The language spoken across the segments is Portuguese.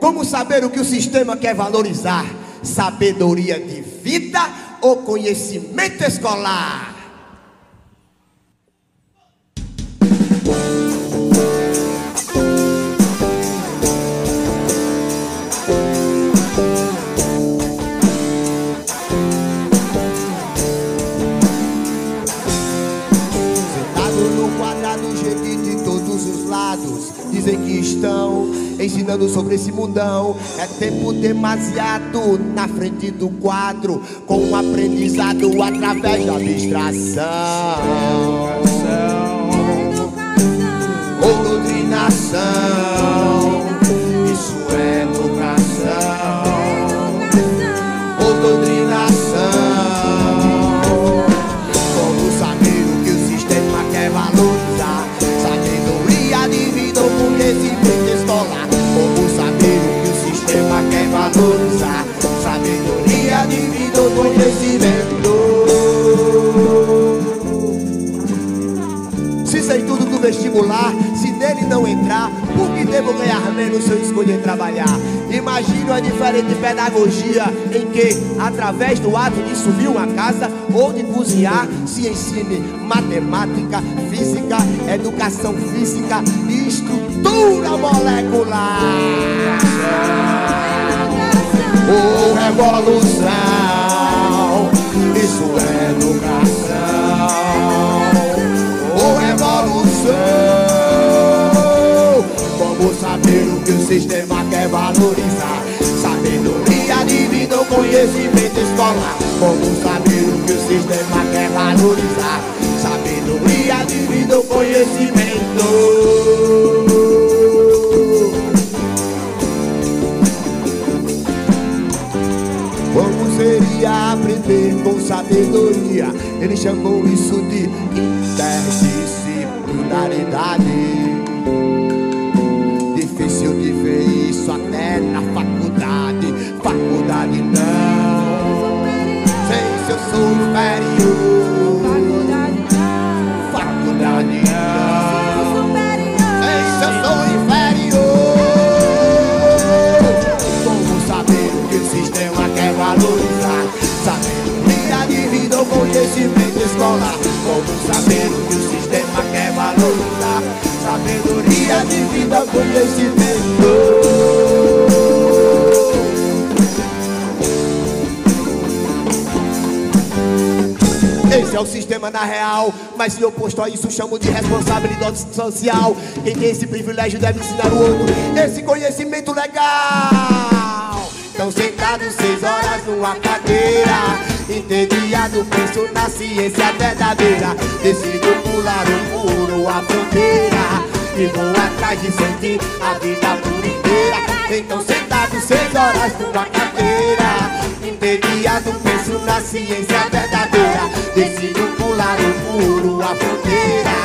Como saber o que o sistema quer valorizar? Sabedoria de vida ou conhecimento escolar? Dizem que estão ensinando sobre esse mundão. É tempo demasiado na frente do quadro, com um aprendizado através da abstração. Ou doutrinação. Vestibular, se nele não entrar, por que devo ganhar menos se eu escolher trabalhar? Imagine uma diferente pedagogia em que, através do ato de subir uma casa ou de cozinhar, se ensine matemática, física, educação física e estrutura molecular. Que o sistema quer valorizar? Sabedoria de vida ou conhecimento escolar? Como saber o que o sistema quer valorizar? Sabedoria de vida ou conhecimento? Como seria aprender com sabedoria? Ele chamou isso de interdisciplinaridade. Difícil de ver isso até na faculdade. Faculdade não. Sei se eu sou inferior. Faculdade não. Sei se eu sou inferior. Como saber que o sistema quer valorizar? Sabedoria de vida ou conhecimento escolar? Como saber que o sistema quer valorizar? De vida conhecimento? Esse é o sistema na real, mas se oposto a isso chamo de responsabilidade social. Quem tem esse privilégio deve ensinar o outro esse conhecimento legal. Estão sentados seis horas numa cadeira, entediado, penso na ciência verdadeira. Decido pular o muro, a fronteira, e vou atrás de sentir a vida por inteira. Então sentados seis horas numa cadeira, entediado, penso na ciência verdadeira. Decido pular o muro, a fronteira,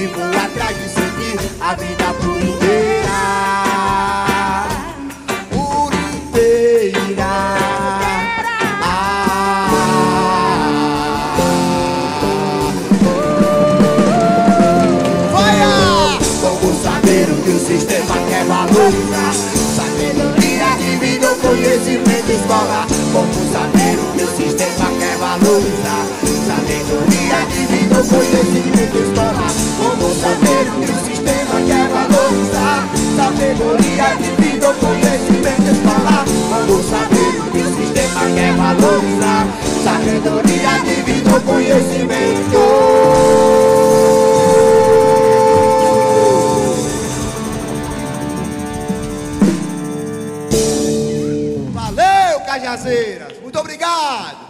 e vou atrás de sentir a vida sistema quer valorizar? Sabedoria de vida ou conhecimento escolar? Como saber o que o sistema quer valorizar? Sabedoria de vida ou conhecimento escolar? Como saber o que o sistema quer valorizar? Sabedoria de vida ou conhecimento escolar? Como saber o que o sistema quer valorizar? Sabedoria ou conhecimento? Muito obrigado!